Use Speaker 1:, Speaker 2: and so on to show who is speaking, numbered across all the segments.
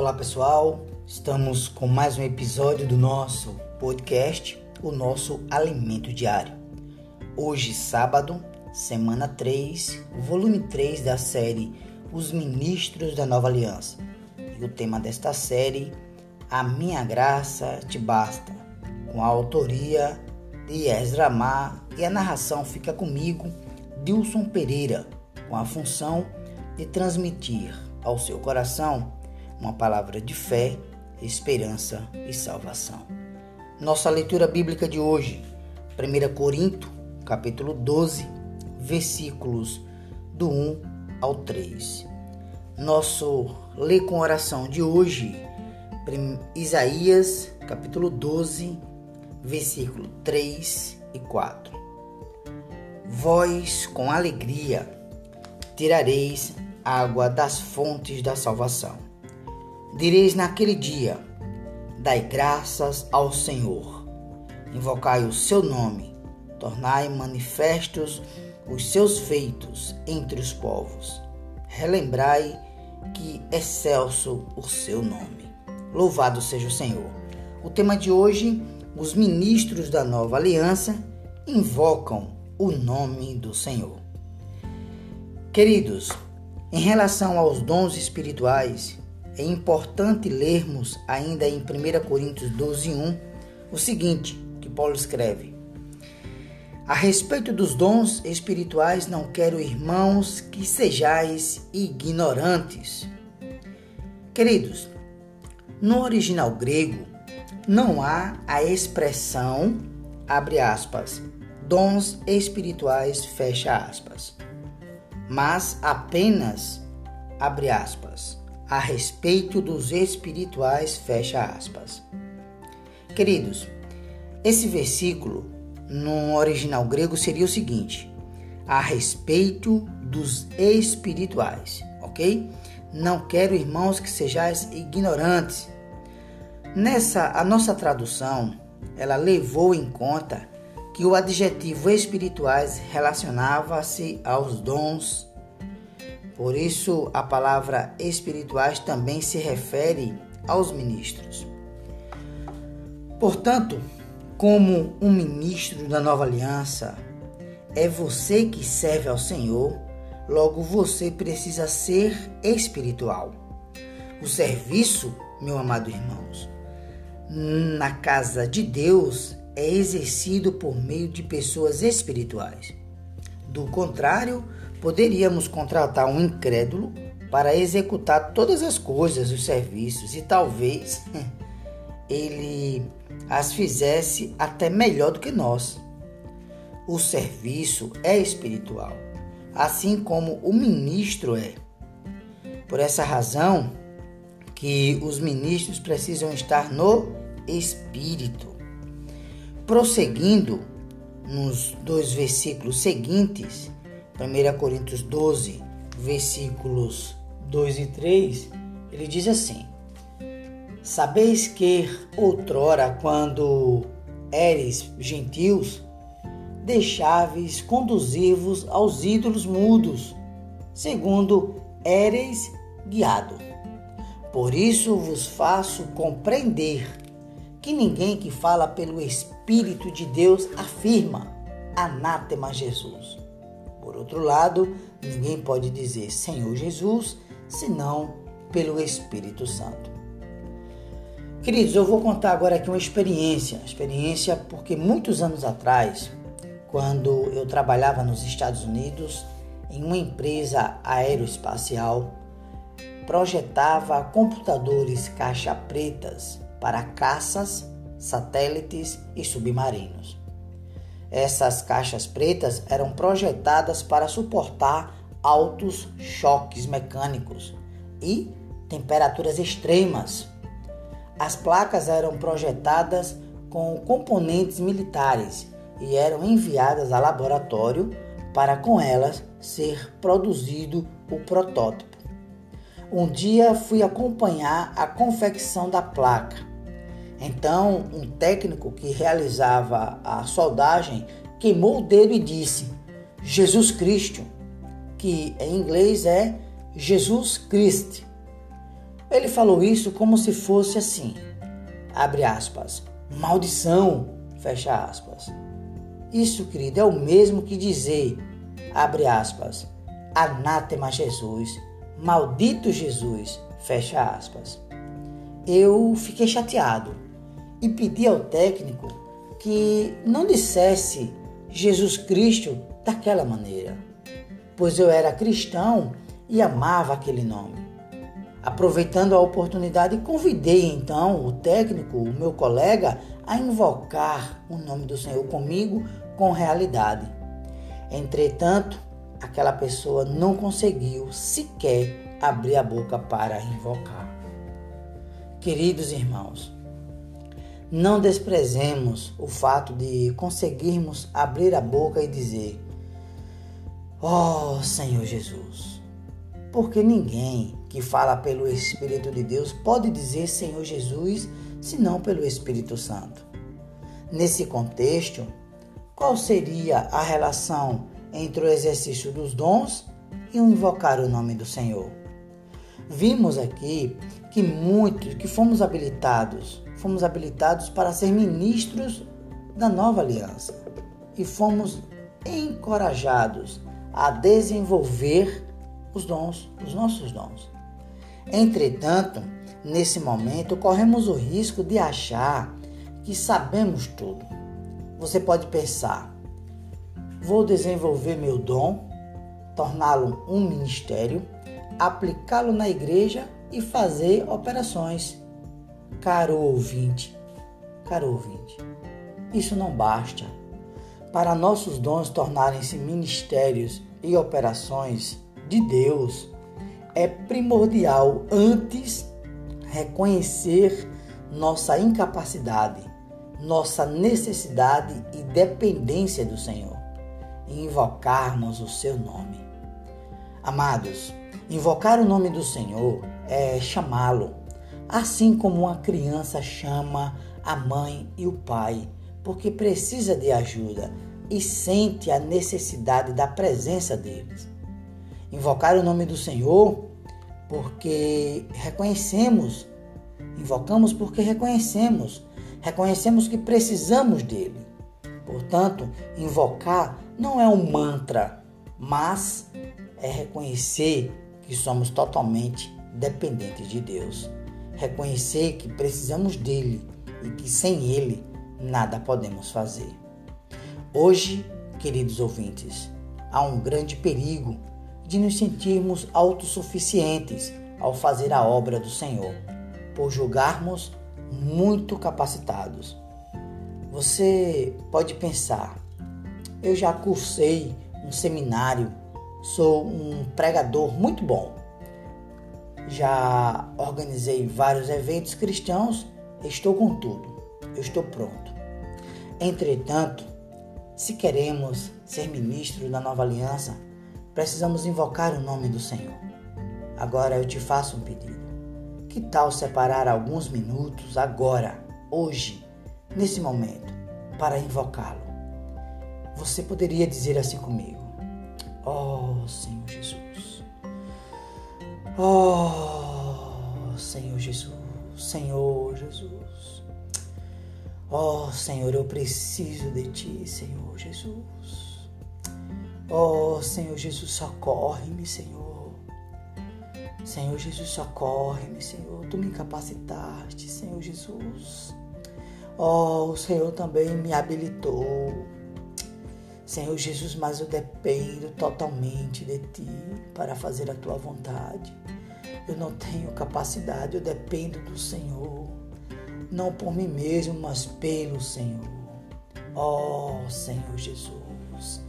Speaker 1: Olá pessoal, estamos com mais um episódio do nosso podcast, o nosso alimento diário. Hoje, sábado, semana 3, volume 3 da série Os Ministros da Nova Aliança. E o tema desta série, A Minha Graça Te Basta, com a autoria de Ezra Mar e a narração fica comigo, Dilson Pereira, com a função de transmitir ao seu coração uma palavra de fé, esperança e salvação. Nossa leitura bíblica de hoje, 1 Corinto, capítulo 12, versículos do 1 ao 3. Nosso lê com oração de hoje, Isaías, capítulo 12, versículo 3 e 4. Vós com alegria tirareis água das fontes da salvação Direis naquele dia: Dai graças ao Senhor, invocai o seu nome, tornai manifestos os seus feitos entre os povos. Relembrai que excelso o seu nome. Louvado seja o Senhor. O tema de hoje: os ministros da nova aliança invocam o nome do Senhor. Queridos, em relação aos dons espirituais, é importante lermos ainda em 1 Coríntios 12, 1 o seguinte, que Paulo escreve. A respeito dos dons espirituais, não quero, irmãos, que sejais ignorantes. Queridos, no original grego não há a expressão, abre aspas, dons espirituais, fecha aspas, mas apenas, abre aspas, a respeito dos espirituais, fecha aspas. Queridos, esse versículo no original grego seria o seguinte: a respeito dos espirituais, ok? Não quero, irmãos, que sejais ignorantes. Nessa, a nossa tradução, ela levou em conta que o adjetivo espirituais relacionava-se aos dons por isso, a palavra espirituais também se refere aos ministros. Portanto, como um ministro da nova aliança, é você que serve ao Senhor, logo você precisa ser espiritual. O serviço, meu amado irmãos, na casa de Deus é exercido por meio de pessoas espirituais. Do contrário, Poderíamos contratar um incrédulo para executar todas as coisas, os serviços, e talvez ele as fizesse até melhor do que nós. O serviço é espiritual, assim como o ministro é. Por essa razão que os ministros precisam estar no espírito. Prosseguindo nos dois versículos seguintes, 1 Coríntios 12, versículos 2 e 3, ele diz assim: Sabeis que outrora, quando eres gentios, deixáveis conduzir-vos aos ídolos mudos, segundo éreis guiado. Por isso vos faço compreender que ninguém que fala pelo Espírito de Deus afirma anátema Jesus. Por outro lado, ninguém pode dizer Senhor Jesus senão pelo Espírito Santo. Queridos, eu vou contar agora aqui uma experiência, experiência porque muitos anos atrás, quando eu trabalhava nos Estados Unidos em uma empresa aeroespacial, projetava computadores caixa pretas para caças, satélites e submarinos. Essas caixas pretas eram projetadas para suportar altos choques mecânicos e temperaturas extremas. As placas eram projetadas com componentes militares e eram enviadas a laboratório para com elas ser produzido o protótipo. Um dia fui acompanhar a confecção da placa então, um técnico que realizava a soldagem queimou o dedo e disse: Jesus Cristo, que em inglês é Jesus Christ. Ele falou isso como se fosse assim, abre aspas, maldição, fecha aspas. Isso, querido, é o mesmo que dizer, abre aspas, anátema Jesus, maldito Jesus, fecha aspas. Eu fiquei chateado e pedi ao técnico que não dissesse Jesus Cristo daquela maneira, pois eu era cristão e amava aquele nome. Aproveitando a oportunidade, convidei então o técnico, o meu colega, a invocar o nome do Senhor comigo com realidade. Entretanto, aquela pessoa não conseguiu sequer abrir a boca para invocar. Queridos irmãos, não desprezemos o fato de conseguirmos abrir a boca e dizer: oh, Senhor Jesus. Porque ninguém que fala pelo Espírito de Deus pode dizer Senhor Jesus senão pelo Espírito Santo. Nesse contexto, qual seria a relação entre o exercício dos dons e o invocar o nome do Senhor? Vimos aqui que muitos que fomos habilitados fomos habilitados para ser ministros da nova aliança e fomos encorajados a desenvolver os dons, os nossos dons. Entretanto, nesse momento, corremos o risco de achar que sabemos tudo. Você pode pensar: vou desenvolver meu dom, torná-lo um ministério, aplicá-lo na igreja e fazer operações Caro ouvinte, caro ouvinte, isso não basta. Para nossos dons tornarem-se ministérios e operações de Deus, é primordial antes reconhecer nossa incapacidade, nossa necessidade e dependência do Senhor e invocarmos o seu nome. Amados, invocar o nome do Senhor é chamá-lo, assim como uma criança chama a mãe e o pai, porque precisa de ajuda e sente a necessidade da presença deles. Invocar o nome do Senhor porque reconhecemos, invocamos porque reconhecemos, reconhecemos que precisamos dele. Portanto, invocar não é um mantra, mas é reconhecer que somos totalmente dependentes de Deus reconhecer que precisamos dele e que sem ele nada podemos fazer. Hoje, queridos ouvintes, há um grande perigo de nos sentirmos autossuficientes ao fazer a obra do Senhor, por julgarmos muito capacitados. Você pode pensar, eu já cursei um seminário, sou um pregador muito bom já organizei vários eventos cristãos, estou com tudo, eu estou pronto. Entretanto, se queremos ser ministros da nova aliança, precisamos invocar o nome do Senhor. Agora eu te faço um pedido. Que tal separar alguns minutos agora, hoje, nesse momento, para invocá-lo? Você poderia dizer assim comigo: Oh, Senhor Jesus. Oh, Senhor Jesus, Senhor Jesus. Oh, Senhor, eu preciso de Ti, Senhor Jesus. Oh, Senhor Jesus, socorre-me, Senhor. Senhor Jesus, socorre-me, Senhor. Tu me capacitaste, Senhor Jesus. Oh, o Senhor também me habilitou. Senhor Jesus, mas eu dependo totalmente de Ti para fazer a Tua vontade. Eu não tenho capacidade, eu dependo do Senhor. Não por mim mesmo, mas pelo Senhor. Oh, Senhor Jesus.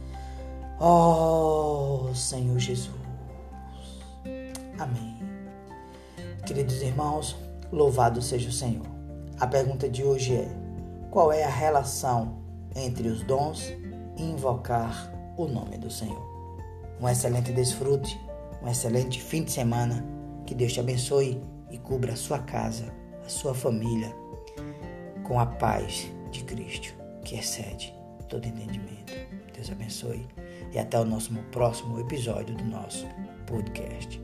Speaker 1: Oh, Senhor Jesus. Amém. Queridos irmãos, louvado seja o Senhor. A pergunta de hoje é: qual é a relação entre os dons invocar o nome do Senhor. Um excelente desfrute, um excelente fim de semana. Que Deus te abençoe e cubra a sua casa, a sua família com a paz de Cristo, que excede todo entendimento. Deus abençoe e até o nosso próximo episódio do nosso podcast.